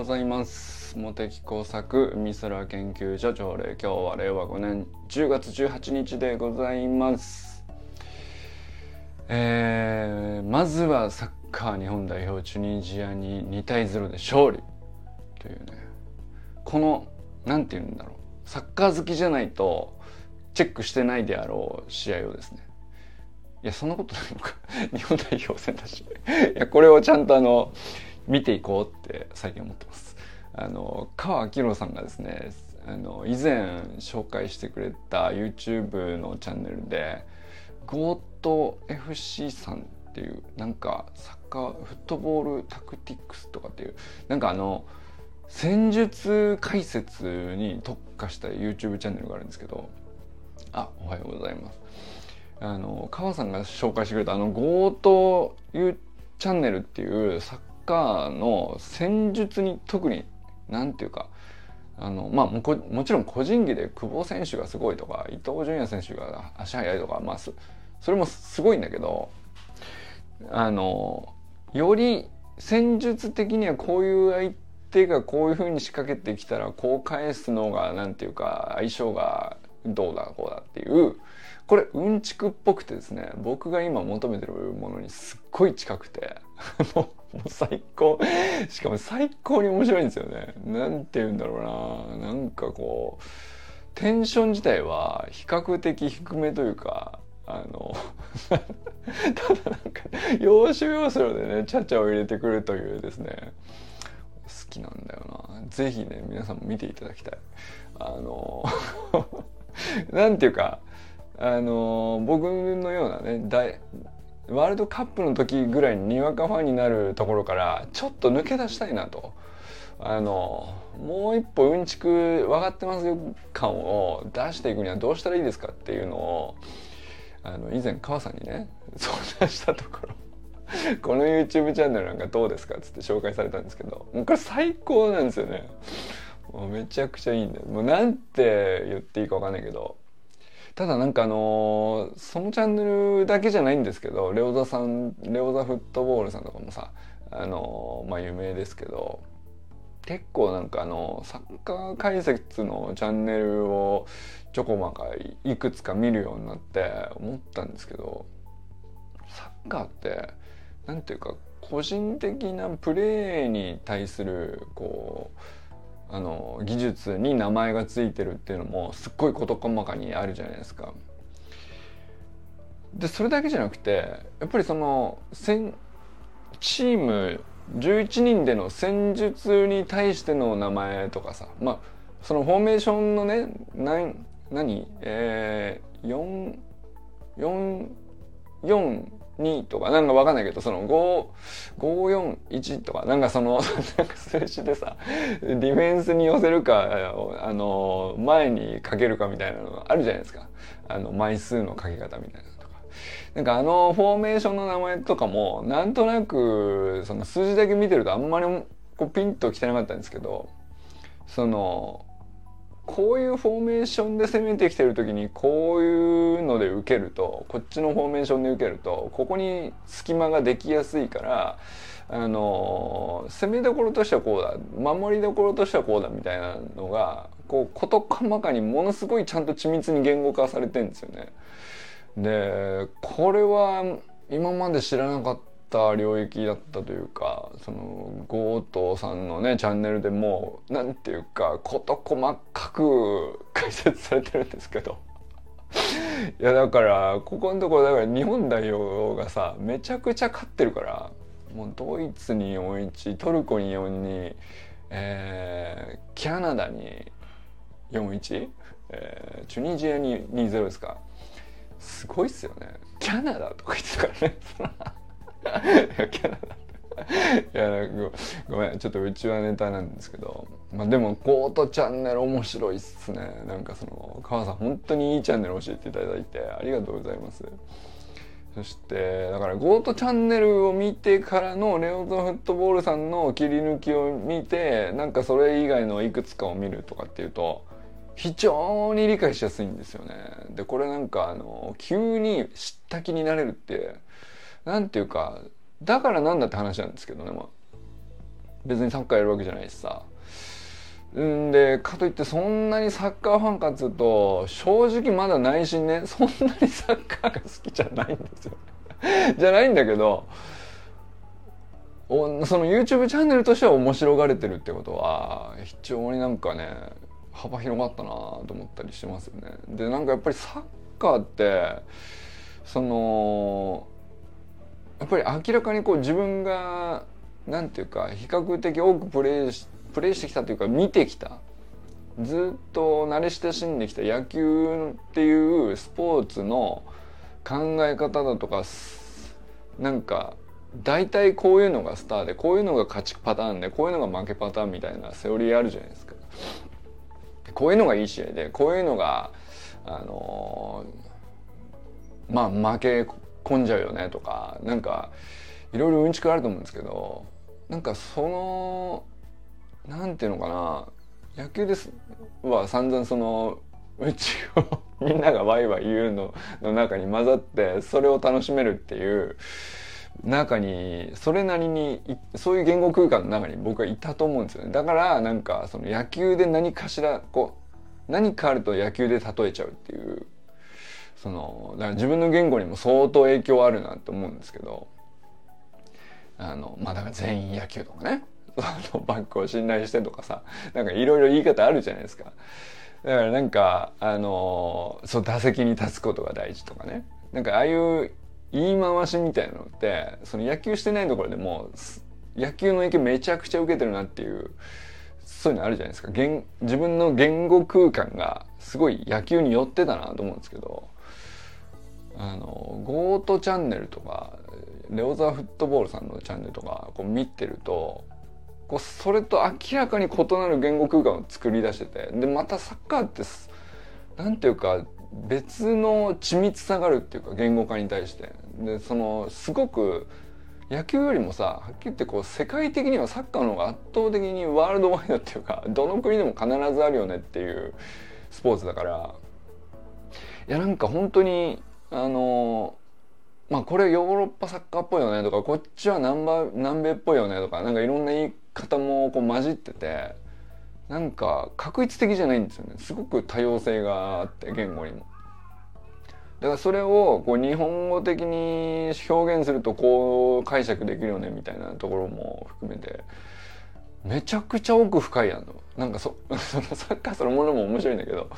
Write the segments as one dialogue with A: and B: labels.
A: ございます。茂木工作美空研究所朝礼今日は令和5年10月18日でございます。えー、まずはサッカー日本代表チュニジアに2対0で勝利というね。この何て言うんだろう。サッカー好きじゃないとチェックしてないであろう試合をですね。いやそんなことないのか。日本代表戦だし。いやこれをちゃんとあの見ていこうって最近思ってます。あの川明郎さんがですねあの以前紹介してくれた YouTube のチャンネルでゴート FC さんっていうなんかサッカーフットボールタクティックスとかっていうなんかあの戦術解説に特化した YouTube チャンネルがあるんですけどあおはようございますあの川さんが紹介してくれたあのゴート U チャンネルっていうサッカの戦術に特に何て言うかあのまあももちろん個人技で久保選手がすごいとか伊東純也選手が足速いとかまあそれもすごいんだけどあのより戦術的にはこういう相手がこういうふうに仕掛けてきたらこう返すのが何て言うか相性がどうだこうだっていうこれうんちくっぽくてですね僕が今求めてるものにすっごい近くて。もうもう最高。しかも最高に面白いんですよね。なんて言うんだろうな。なんかこうテンション自体は比較的低めというかあの ただなんか要所要所でねちゃちゃを入れてくるというですね好きなんだよな。是非ね皆さんも見ていただきたい。あの なんていうかあの僕のようなねワールドカップの時ぐらいににわかファンになるところからちょっと抜け出したいなと。あのもう一歩うんちく分かってますよ感を出していくにはどうしたらいいですかっていうのをあの以前川さんにね 相談したところ。この YouTube チャンネルなんかどうですかっつって紹介されたんですけどもうこれ最高なんですよね。もうめちゃくちゃいいんで。もうなんて言っていいか分かんないけどただなんかあのー、そのチャンネルだけじゃないんですけどレオザさんレオザフットボールさんとかもさあのー、まあ有名ですけど結構なんかあのサッカー解説のチャンネルをちょこまかいくつか見るようになって思ったんですけどサッカーって何ていうか個人的なプレーに対するこうあの技術に名前が付いてるっていうのもすっごい事細かにあるじゃないですか。でそれだけじゃなくてやっぱりそのチーム11人での戦術に対しての名前とかさまあそのフォーメーションのね何何？えー、4 4 4 2とかなんかわかんないけどその5541とかなんかその なんか数字でさディフェンスに寄せるかあの前にかけるかみたいなのがあるじゃないですかあの枚数のかけ方みたいなとか。なんかあのフォーメーションの名前とかもなんとなくその数字だけ見てるとあんまりこうピンときてなかったんですけどそのこういうフォーメーションで攻めてきてる時にこういうので受けるとこっちのフォーメーションで受けるとここに隙間ができやすいからあの攻めどころとしてはこうだ守りどころとしてはこうだみたいなのがこう事細かにものすごいちゃんと緻密に言語化されてんですよね。でこれは今まで知らなかったた領域だったというかその強盗さんのねチャンネルでもう何ていうか事細かく解説されてるんですけど。いやだからここのところだから日本代表がさめちゃくちゃ勝ってるからもうドイツに4-1トルコに4-2、えー、キャナダに4-1、えー、チュニジアに2-0ですか。すごいっすよね。キャナダとか言ってたからね。キャラいやごめんちょっとうちはネタなんですけどまあでもゴートチャンネル面白いっすね。なんかその川さん本当にいいチャンネル教えていただいてありがとうございます。そしてだからゴートチャンネルを見てからのレオゾフットボールさんの切り抜きを見てなんかそれ以外のいくつかを見るとかっていうと非常に理解しやすいんですよね。でこれなんかあの急に知った気になれるってなんていうかだからなんだって話なんですけどね、まあ、別にサッカーやるわけじゃないしさ。んでかといってそんなにサッカーファンかっつうと正直まだ内心ねそんなにサッカーが好きじゃないんですよ。じゃないんだけどおその YouTube チャンネルとしては面白がれてるってことは非常になんかね幅広がったなと思ったりしますよね。でなんかやっぱりサッカーってそのやっぱり明らかにこう自分がなんていうか比較的多くプレーしプレーしてきたというか見てきたずっと慣れ親しんできた野球っていうスポーツの考え方だとかなんか大体こういうのがスターでこういうのが勝ちパターンでこういうのが負けパターンみたいなセオリーあるじゃないですか。こういうのがいい試合でこういうのがあの、まあ負け込んじゃうよねとかなんかいろいろうんちくあると思うんですけどなんかそのなんていうのかな野球ですは散々そのうちを みんながワイワイ言うのの中に混ざってそれを楽しめるっていう中にそれなりにそういう言語空間の中に僕はいたと思うんですよね。だからなんかその野球で何かしらこう何かあると野球で例えちゃうっていうそのだから自分の言語にも相当影響あるなと思うんですけどあのまあだから全員野球とかね。そのバックを信頼してとかさなんかいろいろ言い方あるじゃないですか。だからなんかあのそう打席に立つことが大事とかね。なんかああいう言い回しみたいなのってその野球してないところでも野球の影響めちゃくちゃ受けてるなっていうそういうのあるじゃないですか。自分の言語空間がすごい野球に寄ってたなと思うんですけどあのゴートチャンネルとかレオザフットボールさんのチャンネルとかこう見てるとこうそれと明らかに異なる言語空間を作り出しててでまたサッカーって何ていうか別の緻密さがあるっていうか言語化に対して。でそのすごく野球よりもさはっきり言ってこう世界的にはサッカーの方が圧倒的にワールドワイドっていうかどの国でも必ずあるよねっていうスポーツだからいやなんか本当にあのまあこれヨーロッパサッカーっぽいよねとかこっちは南南米っぽいよねとかなんかいろんな言い方もこう混じっててなんか確一的じゃないんですよねすごく多様性があって言語にも。だからそれをこう日本語的に表現するとこう解釈できるよねみたいなところも含めてめちゃくちゃ奥深いやんの。なんかそ そのサッカーそのものも面白いんだけど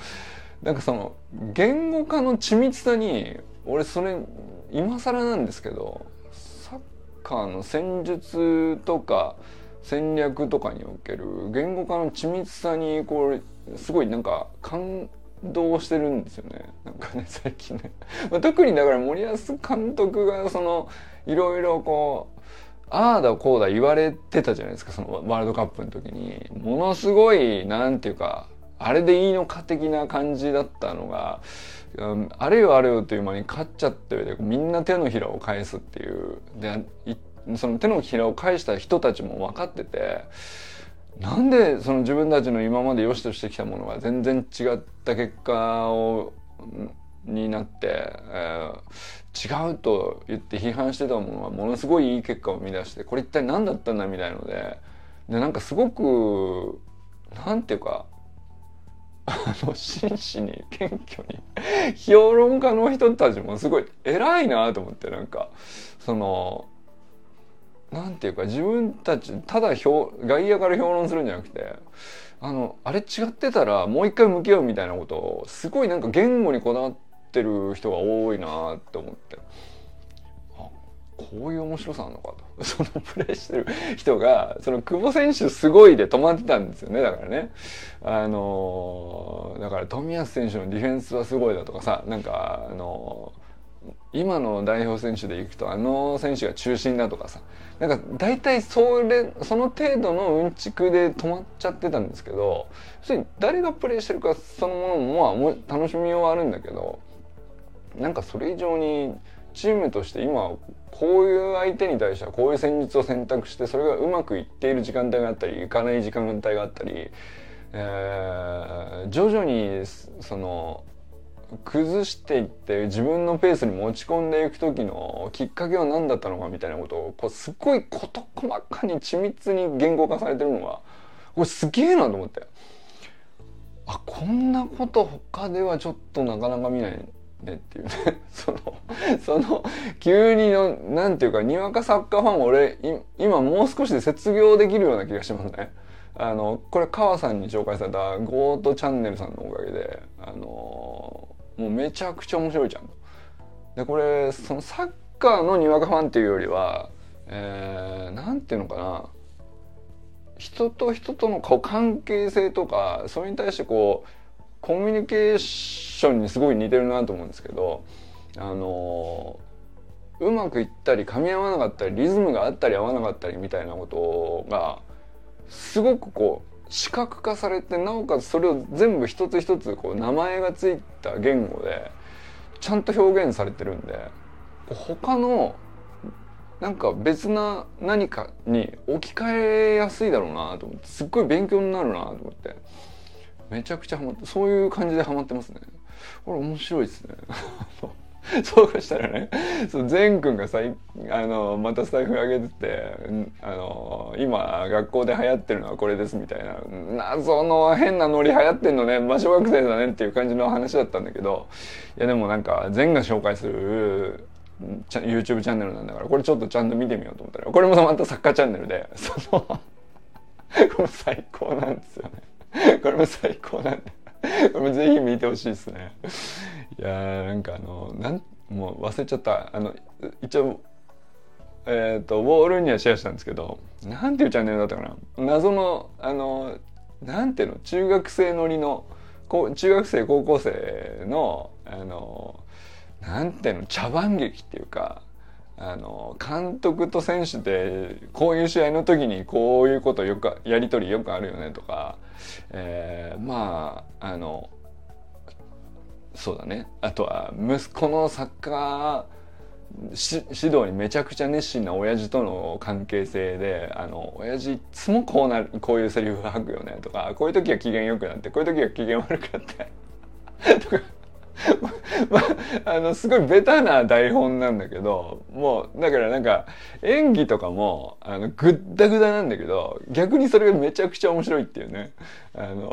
A: なんかその言語化の緻密さに俺それ今更なんですけどサッカーの戦術とか戦略とかにおける言語化の緻密さにこうすごいなんか感動してるんですよね。なんかね 最近ね、まあ、特にだから森保監督がそのいろいろこうああだこうだ言われてたじゃないですか。そのワールドカップの時に。ものすごいなんていうかあれでいいのか的な感じだったのがあれよあれよという間に勝っちゃってみんな手のひらを返すっていう。でその手のひらを返した人たちも分かっててなんでその自分たちの今まで良しとしてきたものが全然違った結果をになって、えー、違うと言って批判してたものがものすごいいい結果を生み出してこれ一体何だったんだみたいのででなんかすごくなんていうか あの真摯に謙虚に評論家の人たちもすごい偉いなと思ってなんかそのなんていうか自分たちただ外野から評論するんじゃなくてあのあれ違ってたらもう一回向き合うみたいなことをすごいなんか言語にこだわってる人が多いなって思って。あこういう面白さなのかと。そのプレーしてる人がその久保選手すごいで止まってたんですよねだからね。あのだから冨安選手のディフェンスはすごいだとかさなんかあの今の代表選手でいくとあの選手が中心だとかさなんか大体それその程度のうんちくで止まっちゃってたんですけど誰がプレーしてるかそのものもまあ楽しみはあるんだけどなんかそれ以上にチームとして今こういう相手に対してはこういう戦術を選択してそれがうまくいっている時間帯があったりいかない時間帯があったり、えー、徐々にその崩していって自分のペースに持ち込んでいく時のきっかけは何だったのかみたいなことをこうすごい事細かに緻密に言語化されてるのがこれすげえなと思ってあこんなこと他ではちょっとなかなか見ないねっていうね そのその急にのなんていうかにわかサッカーファン俺今もう少しで卒業できるような気がしますね。あのこれ川さんに紹介されたゴートチャンネルさんのおかげでめちゃくちゃ面白いじゃん。でこれそのサッカーのにわかファンっていうよりはえー、ていうのかな。人と人との関係性とかそれに対してこうコミュニケーションにすごい似てるなと思うんですけどあのうまくいったり噛み合わなかったりリズムがあったり合わなかったりみたいなことがすごくこう視覚化されてなおかつそれを全部一つ一つこう名前がついた言語でちゃんと表現されてるんで他のなんか別な何かに置き換えやすいだろうなと思ってすっごい勉強になるなと思ってめちゃくちゃハマってそういう感じでハマってますね。これ面白いですね。そうしたらねそう善くんがさあのまたスタイフ上げててあの今学校で流行ってるのはこれですみたいな謎の変なノリ流行ってんのね、まあ、小学生だねっていう感じの話だったんだけどいやでもなんか善が紹介する YouTube チャンネルなんだからこれちょっとちゃんと見てみようと思ったらこれもまたサッカーチャンネルでその これ最高なんですよね。これも最高なんで。これもぜひ見てほしいですね。いやーなんかあのなんもう忘れちゃった。あの一応えっ、ー、とウォールにはシェアしたんですけどなんていうチャンネルだったかな？謎のあのなんていうの？中学生乗りの中学生高校生のあのなんていうの？茶番劇っていうかあの監督と選手でこういう試合の時にこういうことよくやり取りよくあるよねとか、えー、まああのそうだね。あとは息子のサッカー指導にめちゃくちゃ熱心な親父との関係性であの親父いつもこうなるこういうセリフ吐くよねとかこういう時は機嫌よくなってこういう時は機嫌悪くなって とか。まあ、のすごいベタな台本なんだけどもうだからなんか演技とかもあのグッダグダなんだけど逆にそれがめちゃくちゃ面白いっていうね。あの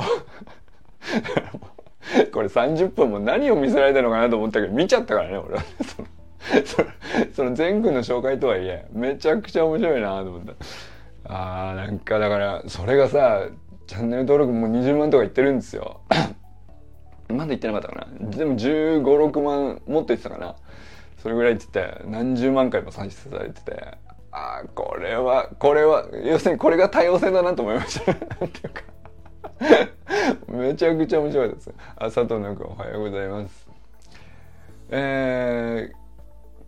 A: これ30分も何を見せられたのかなと思ったけど見ちゃったからね俺は。そのその全軍の紹介とはいえめちゃくちゃ面白いなと思った。あーなんかだからそれがさチャンネル登録も20万とかいってるんですよ。まだ言ってなかったかな。でも1 5 6万もっと言ってたかな。それぐらいって言って何十万回も再生されてて。ああこれはこれは要するにこれが多様性だなと思いました。なんていうか。めちゃくちゃ面白いです。あ佐藤のくおはようございます。え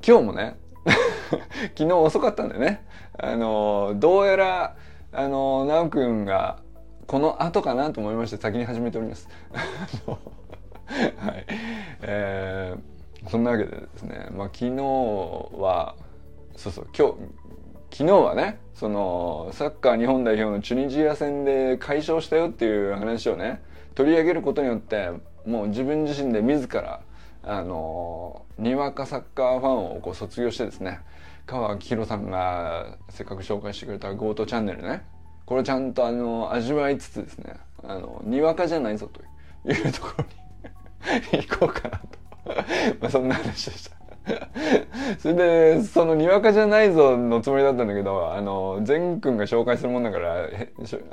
A: ー、今日もね 昨日遅かったんでね。あのどうやらあの直くんがこの後かなと思いまして先に始めております。はい。えー、そんなわけでですね、まあ、昨日はそうそう今日昨日はねそのサッカー日本代表のチュニジア戦で快勝したよっていう話をね取り上げることによってもう自分自身で自らあのにわかサッカーファンをこう卒業してですね川明宏さんがせっかく紹介してくれた GOT チャンネルねこれちゃんとあの味わいつつですねあのにわかじゃないぞというところに 行こうかなと。まあそんな話でした。それでそのにわかじゃないぞのつもりだったんだけどあの善くんが紹介するもんだから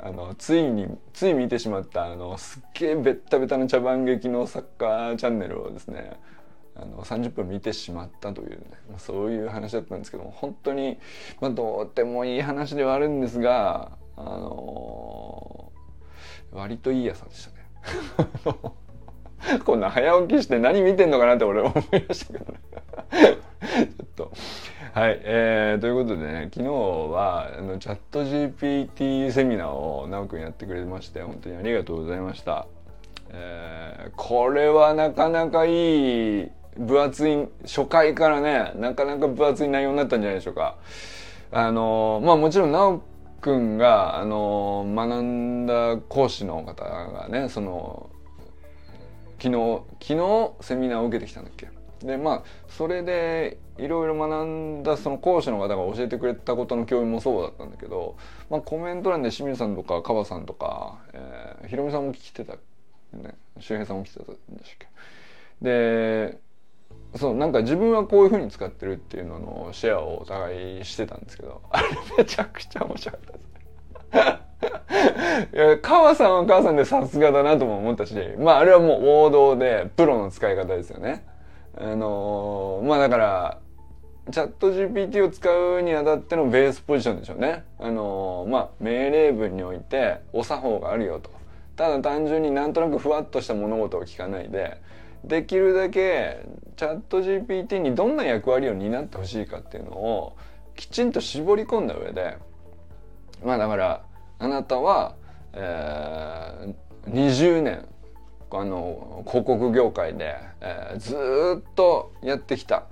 A: あのついについ見てしまったあのすっげえベッタベタな茶番劇のサッカーチャンネルをですねあの30分見てしまったというね、そういう話だったんですけども本当に、まあ、どうでもいい話ではあるんですがあの割といい朝でしたね。こんな早起きして何見てんのかなって俺思いましたけどね ちょっと。はい。えー、ということでね、昨日は、あの、チャット GPT セミナーを、なおくんやってくれまして、本当にありがとうございました。えー、これはなかなかいい、分厚い、初回からね、なかなか分厚い内容になったんじゃないでしょうか。あの、まあもちろん、なおくんが、あの、学んだ講師の方がね、その、昨日昨日セミナーを受けてきたんだっけ？でまあそれでいろいろ学んだその講師の方が教えてくれたことの教員もそうだったんだけど、まあ、コメント欄で清水さんとかカバさんとか、えー、ひろみさんも聞いてたね。周平さんも来てたんでしたっけ？でそうなんか自分はこういうふうに使ってるっていうののシェアをお互いしてたんですけどあれめちゃくちゃ面白かったです。いや川さんは川さんでさすがだなとも思ったしまああれはもう王道でプロの使い方ですよねあのー、まあだからチャット GPT を使うにあたってのベースポジションでしょうね。あのー、まあ命令文においてお作法があるよと。ただ単純になんとなくふわっとした物事を聞かないでできるだけチャット GPT にどんな役割を担ってほしいかっていうのをきちんと絞り込んだ上でまあだからあなたは、えー、20年あの広告業界で、えー、ずっとやってきた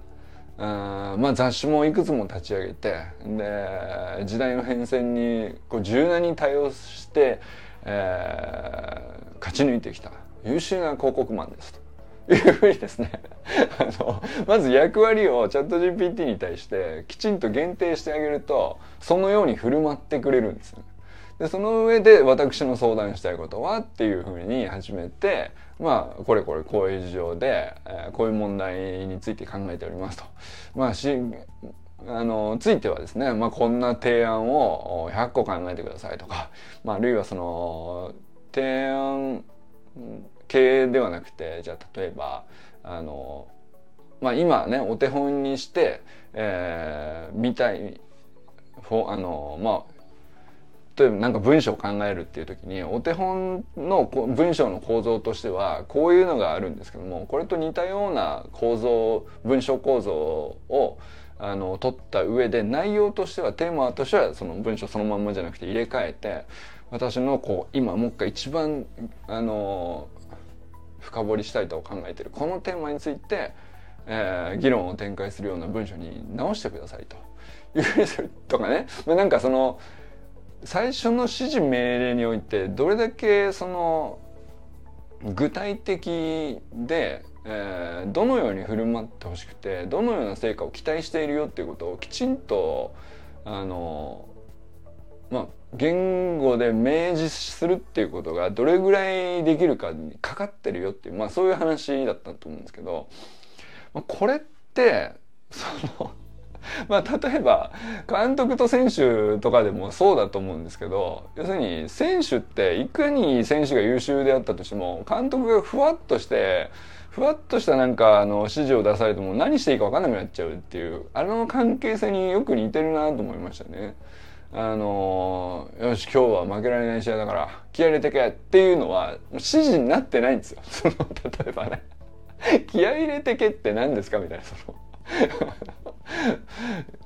A: あまあ雑誌もいくつも立ち上げてで時代の変遷にこう柔軟に対応して、えー、勝ち抜いてきた優秀な広告マンですと。いうふうにですね あのまず役割をチャット GPT に対してきちんと限定してあげるとそのように振る舞ってくれるんですよ。でその上で私の相談したいことはっていうふうに始めてまあこれこれこういう事情で、えー、こういう問題について考えておりますと。まあしあのついてはですね、まあ、こんな提案を100個考えてくださいとか、まあ、あるいはその提案経営ではなくてじゃあ例えばあの、まあ、今ねお手本にして、えー、見たいあのまあ例えばなんか文章を考えるっていう時にお手本の文章の構造としてはこういうのがあるんですけどもこれと似たような構造文章構造をあの取った上で内容としてはテーマとしてはその文章そのまんまじゃなくて入れ替えて私のこう今もう一回一番あの深掘りしたいと考えてる。このテーマについて、えー、議論を展開するような文章に直してくださいと。いうふうにするとかね、まあ、なんかその最初の指示命令においてどれだけその具体的で、えー、どのように振る舞ってほしくてどのような成果を期待しているよっていうことをきちんとあのまあ言語で明示するっていうことがどれぐらいできるかにかかってるよっていう、まあそういう話だったと思うんですけど、まあ、これってその まあ例えば監督と選手とかでもそうだと思うんですけど要するに選手っていかに選手が優秀であったとしても監督がふわっとしてふわっとしたなんかあの指示を出されても何していいか分かんなくなっちゃうっていうあの関係性によく似てるなと思いましたね。あのよし今日は負けられない試合だから気合入れてけっていうのは指示になってないんですよ。その例えばね気合入れてけって何ですかみたいなその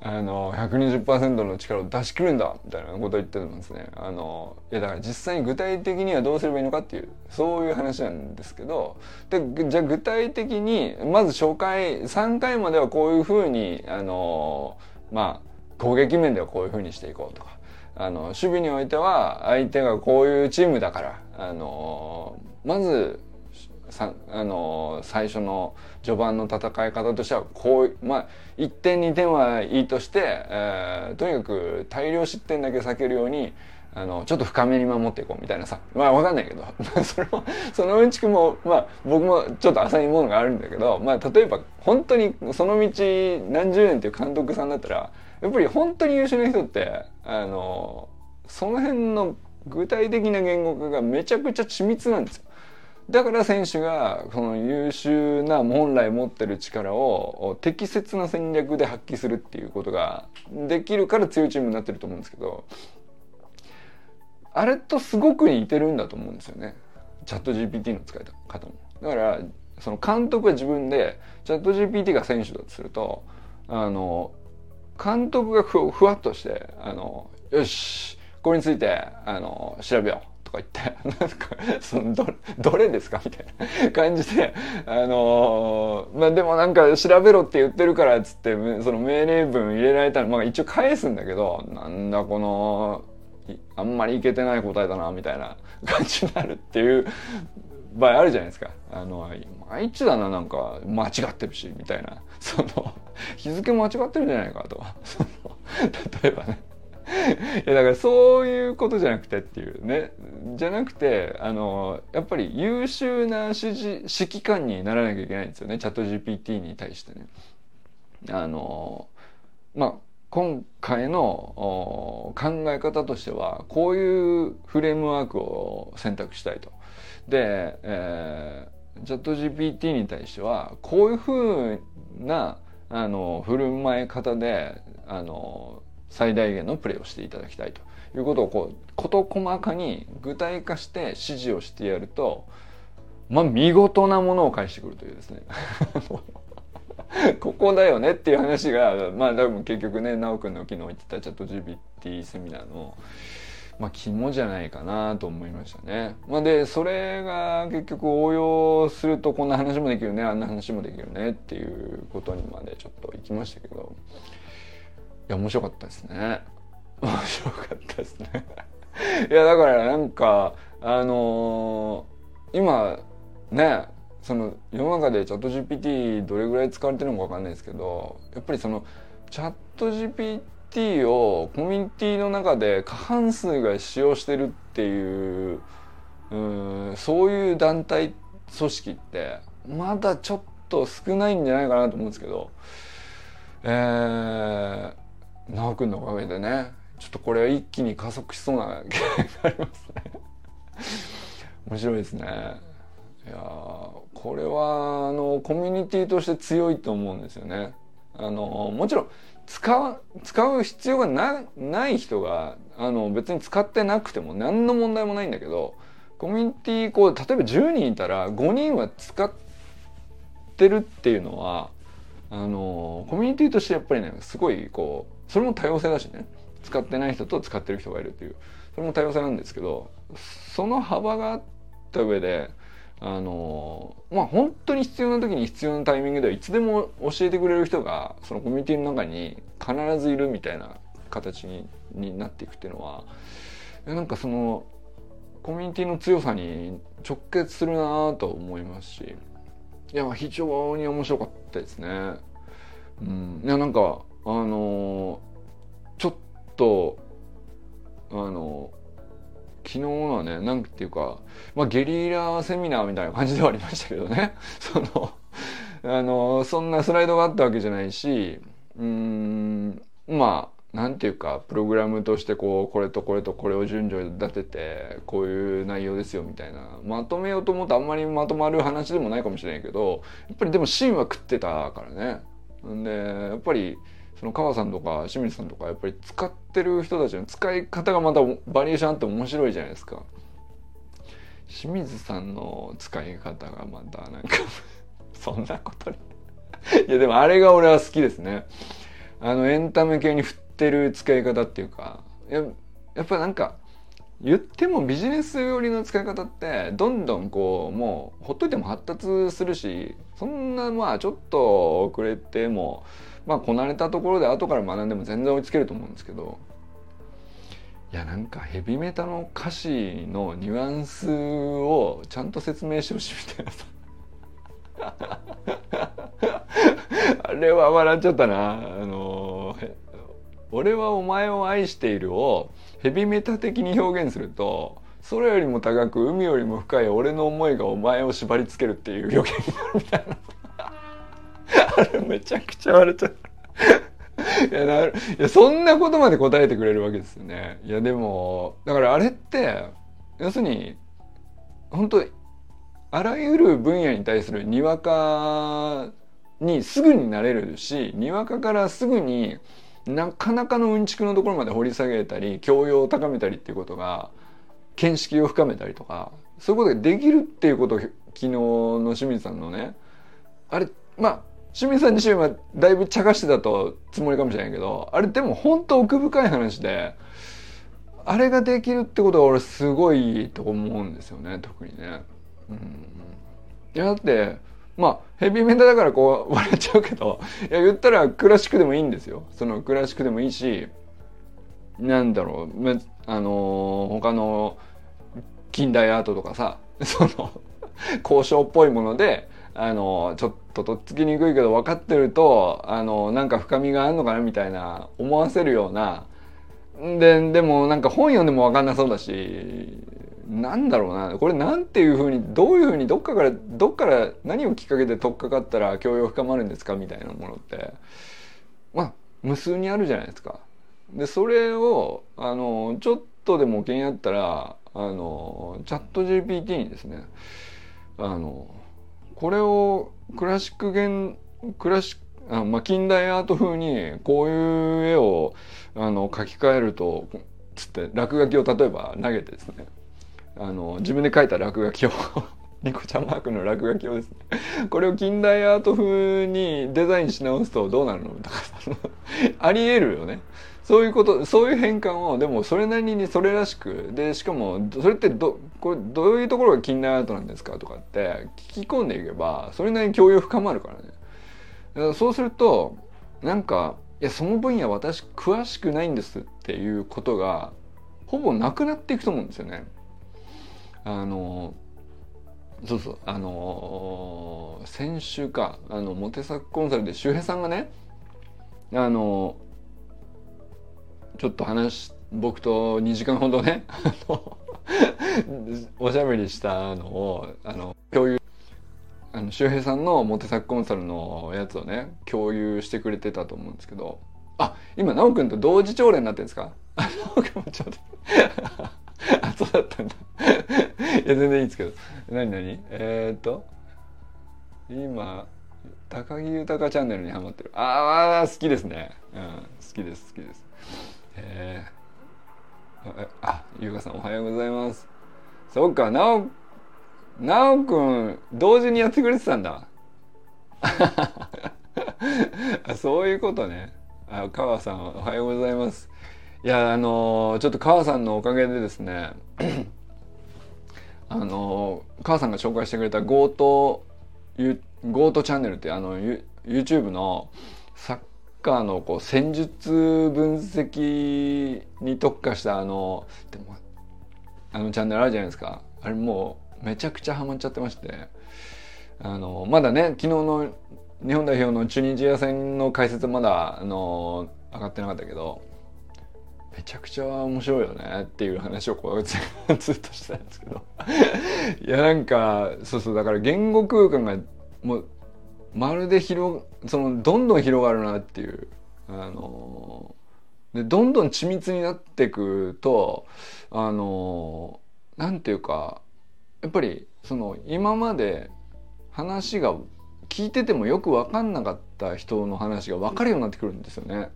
A: あの120%の力を出し切るんだみたいなことを言ってるんですね。あのいやだから実際に具体的にはどうすればいいのかっていうそういう話なんですけどでじゃあ具体的にまず初回3回まではこういうふうにあのまあ攻撃面ではこういうふうにしていこうとか。あの守備においては相手がこういうチームだからあのまずさあの最初の序盤の戦い方としてはこうまあ1点2点はいいとして、えー、とにかく大量失点だけ避けるようにあのちょっと深めに守っていこうみたいなさ。まあ分かんないけど。それもそのうんちくもまあ僕もちょっと浅いものがあるんだけどまあ例えば本当にその道何十年っていう監督さんだったらやっぱり本当に優秀な人ってあのその辺の具体的な言語化がめちゃくちゃ緻密なんですよ。だから選手がその優秀な本来持ってる力を適切な戦略で発揮するっていうことができるから強いチームになってると思うんですけどあれとすごく似てるんだと思うんですよねチャット GPT の使い方も。だからその監督は自分でチャット GPT が選手だとするとあの監督がふふわっとしてあのよしこれについてあの調べようとか言って なんかそのどどれですか？みたいな感じであのまあでもなんか調べろって言ってるからっつってその命令文入れられたらまあ一応返すんだけどなんだこのあんまりいけてない答えだなみたいな感じになるっていう場合あるじゃないですか。あの、毎日だな、なんか間違ってるし、みたいな。その、日付間違ってるんじゃないかと。その、例えばね。いやだからそういうことじゃなくてっていうねじゃなくてあのやっぱり優秀な指示指揮官にならなきゃいけないんですよねチャット GPT に対してね。あのまあ今回の考え方としてはこういうフレームワークを選択したいと。で、えー、チャット GPT に対してはこういうふうなあの振る舞い方であの最大限のプレーをしていただきたいということをこう事細かに具体化して指示をしてやるとまあ見事なものを返してくるというですね。ここだよねっていう話がまあ多分結局ね奈くんの昨日言ってたチャット GPT セミナーのまあ肝じゃないかなと思いましたね。まあ、でそれが結局応用するとこんな話もできるねあんな話もできるねっていうことにまでちょっと行きましたけどいや面白かったですね。面白かったですね。いやだからなんかあのー、今ねその世の中でチャット GPT どれぐらい使われてるのか分かんないですけどやっぱりそのチャット GPT ティをコミュニティの中で過半数が使用してるっていううんそういう団体組織ってまだちょっと少ないんじゃないかなと思うんですけどえー、直くんのおかげでねちょっとこれは一気に加速しそうな気がありますね 面白いですねいやこれはあのコミュニティとして強いと思うんですよね。あのもちろん使う使う必要がなない人があの別に使ってなくても何の問題もないんだけどコミュニティこう例えば10人いたら5人は使ってるっていうのはあのコミュニティとしてやっぱりねすごいこうそれも多様性だしね。使ってない人と使ってる人がいるっていうそれも多様性なんですけどその幅があった上であのまあ本当に必要な時に必要なタイミングではいつでも教えてくれる人がそのコミュニティの中に必ずいるみたいな形にになっていくっていうのはなんかそのコミュニティの強さに直結するなと思いますしいや非常に面白かったですね。うん、いやなんかあのちょっとあの昨日はねなんていうか、まあ、ゲリラセミナーみたいな感じではありましたけどね そのあのそんなスライドがあったわけじゃないしうんまあなんていうかプログラムとしてこうこれとこれとこれを順序立ててこういう内容ですよみたいなまとめようと思うとあんまりまとまる話でもないかもしれないけどやっぱりでも芯は食ってたからね。んでやっぱりその川さんとか清水さんとかやっぱり使ってる人たちの使い方がまたバリエーションあって面白いじゃないですか。清水さんの使い方がまたなんか そんなことにいやでもあれが俺は好きですね。あのエンタメ系に振ってる使い方っていうかややっぱなんか言ってもビジネス寄りの使い方ってどんどんこうもうほっといても発達するしそんなまあちょっと遅れてもまあこなれたところで後から学んでも全然追いつけると思うんですけどいやなんかヘビメタの歌詞のニュアンスをちゃんと説明してほしいみたいなさ。あれは笑っちゃったな。あの俺はお前を愛しているをヘビメタ的に表現すると空よりも高く海よりも深い俺の思いがお前を縛りつけるっていう表現になるみたいな。あれめちゃくちゃ笑っちゃう。いやないやそんなことまで答えてくれるわけですよね。いやでもだからあれって要するに本当あらゆる分野に対するにわかにすぐになれるしにわかからすぐになかなかのうんちくのところまで掘り下げたり教養を高めたりっていうことが見識を深めたりとかそういうことができるっていうことを昨日の清水さんのねあれまあ清水さん自身はだいぶ茶化してたとつもりかもしれないけどあれでも本当奥深い話であれができるってことは俺すごいと思うんですよね特にね。うん、いやだってまあヘビーメンタだからこう笑っちゃうけどいや言ったらクラシックでもいいんですよ。そのクラシックでもいいしなんだろうあのー、他の近代アートとかさその 交渉っぽいものであのちょっととっつきにくいけど分かってるとあのなんか深みがあるのかなみたいな思わせるような。ででもなんか本読んでも分かんなそうだしなんだろうな。これなんていうふうにどういうふうにどっかからどっから何をきっかけで取っかかったら教養深まるんですかみたいなものって。まあ無数にあるじゃないですか。でそれをあのちょっとでも気になったらあのチャット GPT にですねあのこれをクラシック現クラシックあまあ、近代アート風にこういう絵をあの描き換えるとつって落書きを例えば投げてですね。あの自分で描いた落書きを ニコちゃんマークの落書きをですね。これを近代アート風にデザインし直すとどうなるの？とかありえるよね。そういうことそういう変換をでもそれなりにそれらしくでしかもそれってどこれどういうところが近代アートなんですかとかって聞き込んでいけばそれなりに教養深まるからね。だからそうするとなんかいやその分野私詳しくないんですっていうことがほぼなくなっていくと思うんですよね。あのそうそうあの、先週かあのモテサコンサルで周平さんがねあの、ちょっと話僕と2時間ほどねおしゃべりしたのをあの共有あの周平さんのモテサックコンサルのやつをね共有してくれてたと思うんですけどあ今奈くんと同時朝礼になってるんですか？奈くんもちょっとあそうだったんだ。いや全然いいんですけど。何何？えー、っと今高木豊チャンネルにハマってる。ああ好きですね。うん好きです好きです。えー、あゆうかさんおはようございます。そっかなおなおくん同時にやってくれてたんだ。あそういうことね。あ川さんおはようございます。いやあのー、ちょっと川さんのおかげでですねあの母さんが紹介してくれたゴートゴートチャンネルってあの YouTube のサッカーのこう戦術分析に特化したあのでもあのチャンネルあるじゃないですか。あれもうめちゃくちゃハマっちゃってまして。あのまだね昨日の日本代表のチュニジア戦の解説まだあの上がってなかったけどめちゃくちゃ面白いよねっていう話をこうずっとしてたんですけど。いやなんかそうそうだから言語空間がもうまるで広そのどんどん広がるなっていうあのでどんどん緻密になっていくとあのなんていうかやっぱりその今まで話が聞いててもよく分かんなかった人の話が分かるようになってくるんですよね。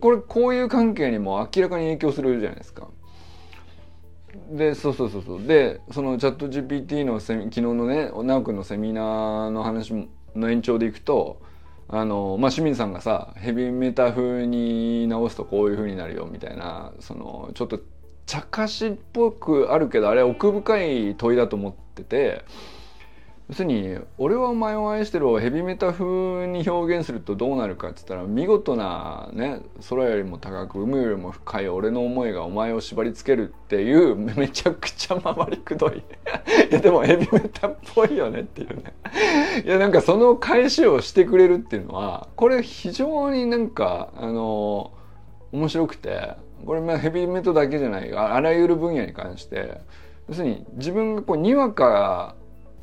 A: これこういう関係にも明らかに影響するじゃないですか。でそうそうそうそうでそのチャット GPT のセミ昨日のね奈くんのセミナーの話もの延長でいくとあのまあ清水さんがさヘビーメタ風に直すとこういう風になるよみたいなそのちょっと茶化しっぽくあるけどあれは奥深い問いだと思ってて。要するに「俺はお前を愛してる」をヘビメタ風に表現するとどうなるかっつったら見事なね空よりも高く海よりも深い俺の思いがお前を縛りつけるっていう めちゃくちゃ回りくどい。いやでもヘビメタっぽいよねっていうね。いやなんかその返しをしてくれるっていうのはこれ非常になんかあの面白くてこれまあヘビメタだけじゃないあらゆる分野に関して。要するに自分がこうにわか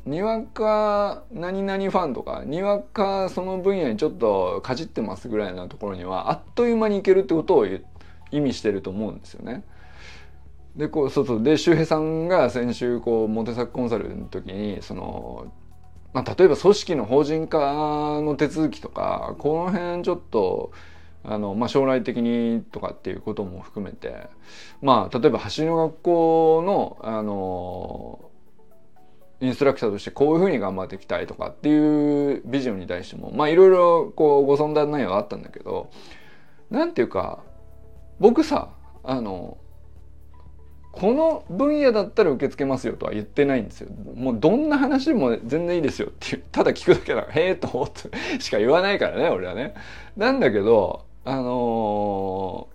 A: にわか何々ファンとかにわかその分野にちょっとかじってますぐらいなところにはあっという間にいけるってことを意味してると思うんですよね。でこうそうそうで周平さんが先週こうモテサクコンサルの時にその、まあ、例えば組織の法人化の手続きとかこの辺ちょっとあの、まあ、将来的にとかっていうことも含めてまあ例えば走りの学校のあのインストラクターとしてこういうふうに頑張っていきたいとかっていうビジョンに対してもまあいろいろこうご相談内容があったんだけどなんていうか僕さあのこの分野だったら受け付けますよとは言ってないんですよ。もうどんな話でも全然いいですよっていう、ただ聞くだけだから、へえと思ってしか言わないからね、俺はね。なんだけど、あの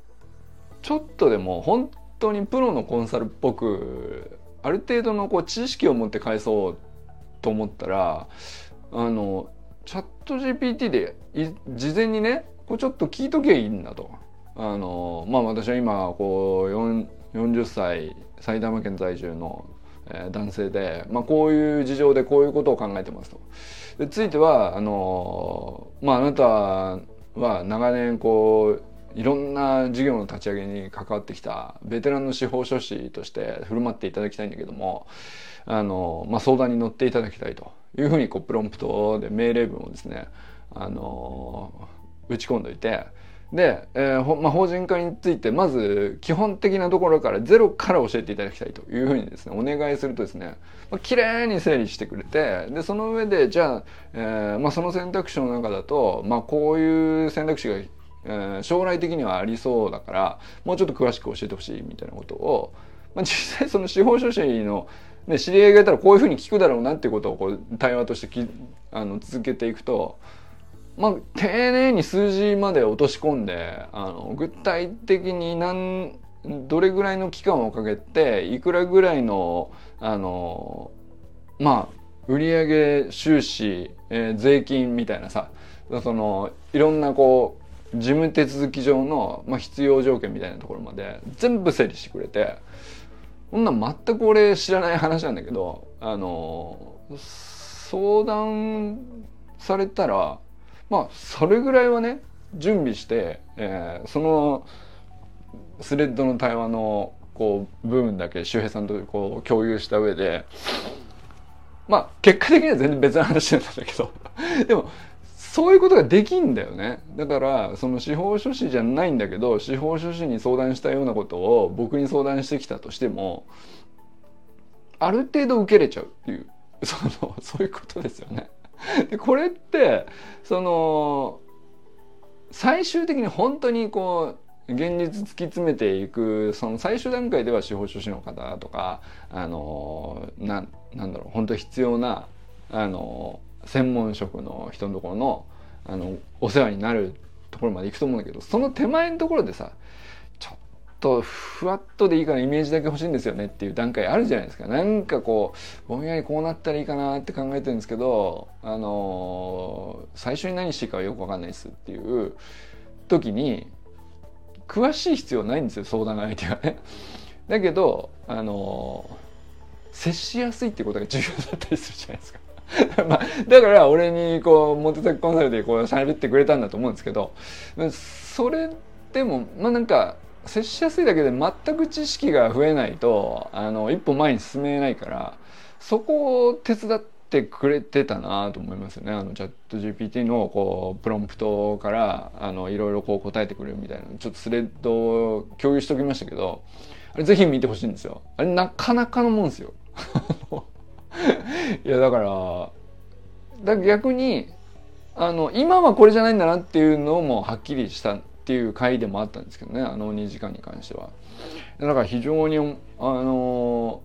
A: ー、ちょっとでも本当にプロのコンサルっぽくある程度のこう知識を持って返そうと思ったらあのチャット GPT で事前にねこうちょっと聞いときゃいいんだと。あのまあ私は今こう40歳埼玉県在住の、男性で、まあ、こういう事情でこういうことを考えてますと。でついてはあのまああなたは長年こういろんな事業の立ち上げに関わってきたベテランの司法書士として振る舞っていただきたいんだけどもあの、まあ、相談に乗っていただきたいというふうにこうプロンプトで命令文をですねあの打ち込んどいてで、えーまあ、法人化についてまず基本的なところからゼロから教えていただきたいというふうにですねお願いするとですね、まあ、綺麗に整理してくれてでその上でじゃあ、えーまあ、その選択肢の中だと、まあ、こういう選択肢が、えー、将来的にはありそうだからもうちょっと詳しく教えてほしいみたいなことを、まあ、実際その司法書士のね、知り合いがいたらこういうふうに聞くだろうなっていうことをこう対話としてきあの続けていくとまあ、丁寧に数字まで落とし込んであの具体的に何どれぐらいの期間をかけていくらぐらいのあのまあ売上収支、えー、税金みたいなさそのいろんなこう事務手続き上の、まあ、必要条件みたいなところまで全部整理してくれてこんな全く俺知らない話なんだけどあの相談されたらまあそれぐらいはね準備して、えー、そのスレッドの対話のこう部分だけ周平さんとこう共有した上でまあ結果的には全然別の話なんだけどでもそういうことができんだよねだからその司法書士じゃないんだけど司法書士に相談したようなことを僕に相談してきたとしてもある程度受けれちゃうっていうそのそういうことですよね。でこれってその最終的に本当にこう現実突き詰めていくその最終段階では司法書士の方とかあのななんだろう本当必要なあの専門職の人のところのあのお世話になるところまで行くと思うんだけどその手前のところでさちょっとふわっとでいいからイメージだけ欲しいんですよねっていう段階あるじゃないですかなんかこうぼんやりこうなったらいいかなって考えてるんですけどあのー、最初に何していいかはよく分かんないですっていう時に詳しい必要ないんですよ相談相手がね。だけどあのー、接しやすいってことが重要だったりするじゃないですか。まあ、だから俺にこうモテテクコンサルでこう喋ってくれたんだと思うんですけどそれでもまあなんか接しやすいだけで全く知識が増えないとあの一歩前に進めないからそこを手伝ってくれてたなと思いますよね。あのチャット GPT のこうプロンプトからあのいろいろこう答えてくれるみたいなちょっとスレッドを共有しておきましたけどあれぜひ見てほしいんですよ。あれなかなかのもんですよ。いやだからだ逆にあの今はこれじゃないんだなっていうのもはっきりしたっていう回でもあったんですけどねあの2時間に関しては。だから非常にあの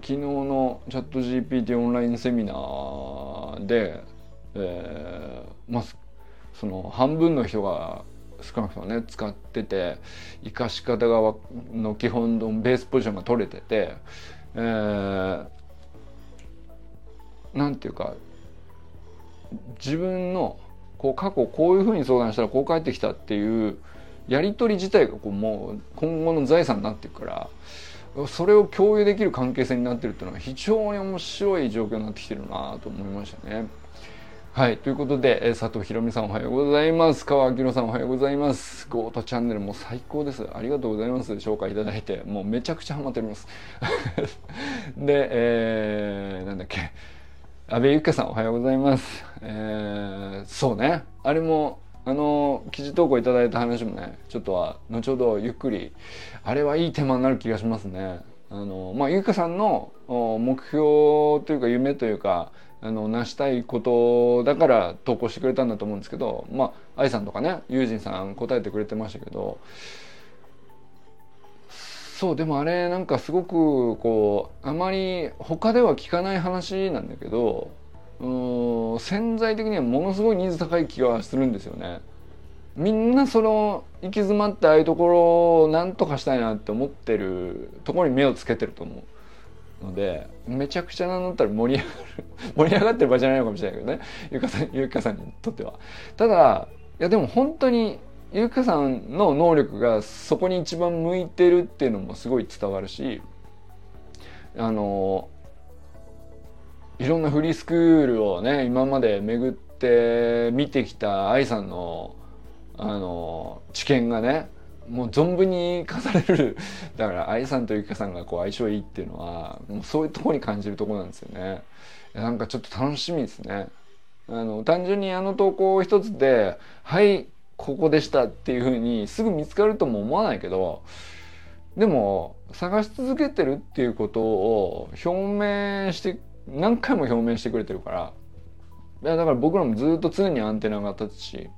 A: 昨日のチャット GPT オンラインセミナーで、えー、まあその半分の人が少なくともね使ってて生かし方がの基本のベースポジションが取れてて、えー、なんていうか自分のこう過去こういうふうに相談したらこう返ってきたっていうやり取り自体がこうもう今後の財産になっていくからそれを共有できる関係性になってるっていうのは非常に面白い状況になってきてるなと思いましたね。はい。ということで、え佐藤ひろみさんおはようございます。川明さんおはようございます。ゴートチャンネルも最高です。ありがとうございます。紹介いただいて。もうめちゃくちゃハマっております。で、えー、なんだっけ。安倍ゆかさんおはようございます。えー、そうね。あれも、あの、記事投稿いただいた話もね、ちょっとは、後ほどゆっくり、あれはいいテーマになる気がしますね。あの、まあ、ゆかさんの目標というか夢というか、あの、成したいことだから投稿してくれたんだと思うんですけど、まあ、愛さんとかね、ユージンさん答えてくれてましたけど、そうでもあれなんかすごくこうあまり他では聞かない話なんだけどうん潜在的にはものすごいニーズ高い気がするんですよね。みんなその行き詰まってああいうところを何とかしたいなって思ってるところに目をつけてると思う。のでめちゃくちゃなんだったら盛り上がる 盛り上がってる場合じゃないのかもしれないけどねゆかさんゆかさんにとっては。ただいやでも本当にゆかさんの能力がそこに一番向いてるっていうのもすごい伝わるしあのいろんなフリースクールをね今まで巡って見てきた愛さんのあの知見がねもう存分に生かされる。だから愛さんとゆかさんがこう相性いいっていうのはもうそういうとこに感じるとこなんですよね。なんかちょっと楽しみですね。あの単純にあの投稿一つで「はいここでした」っていうふうにすぐ見つかるとも思わないけどでも探し続けてるっていうことを表明して何回も表明してくれてるからいやだから僕らもずっと常にアンテナが立つし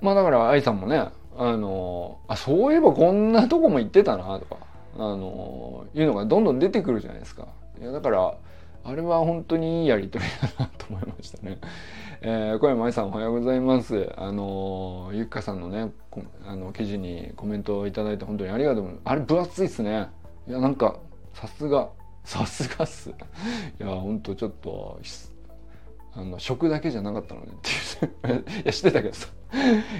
A: まあだから愛さんもねあのあそういえばこんなとこも行ってたなとかあのいうのがどんどん出てくるじゃないですか。いやだからあれは本当にいいやりとりだなと思いましたね。えー、小山愛さんおはようございます。あのゆっかさんのねあの記事にコメントをいただいて本当にありがとうあれ分厚いっすね。いやなんかさすがさすがっす。いや本当ちょっとあの食だけじゃなかったのねっていう いや知ってたけどさ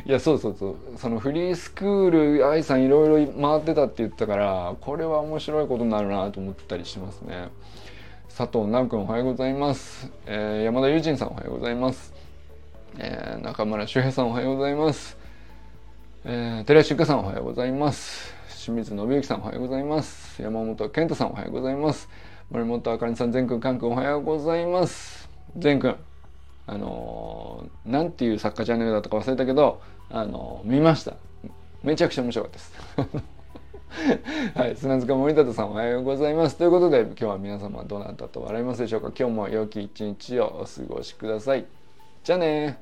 A: いやそうそうそうそのフリースクール愛さんいろいろ回ってたって言ったからこれは面白いことになるなと思ったりしますね佐藤直君おはようございます、えー、山田友人さんおはようございます、えー、中村修平さんおはようございます、えー、寺井修香さんおはようございます。清水信之さんおはようございます。山本健太さんおはようございます。森本あかりさん全くんかんくんおはようございます。善くんあのー、なんていうサッカーチャンネルだったか忘れたけど、あのー、見ました。めちゃくちゃ面白かったです。はい、砂塚森田さんおはようございます。ということで今日は皆様どなたと笑いますでしょうか？今日も良き一日をお過ごしください。じゃあね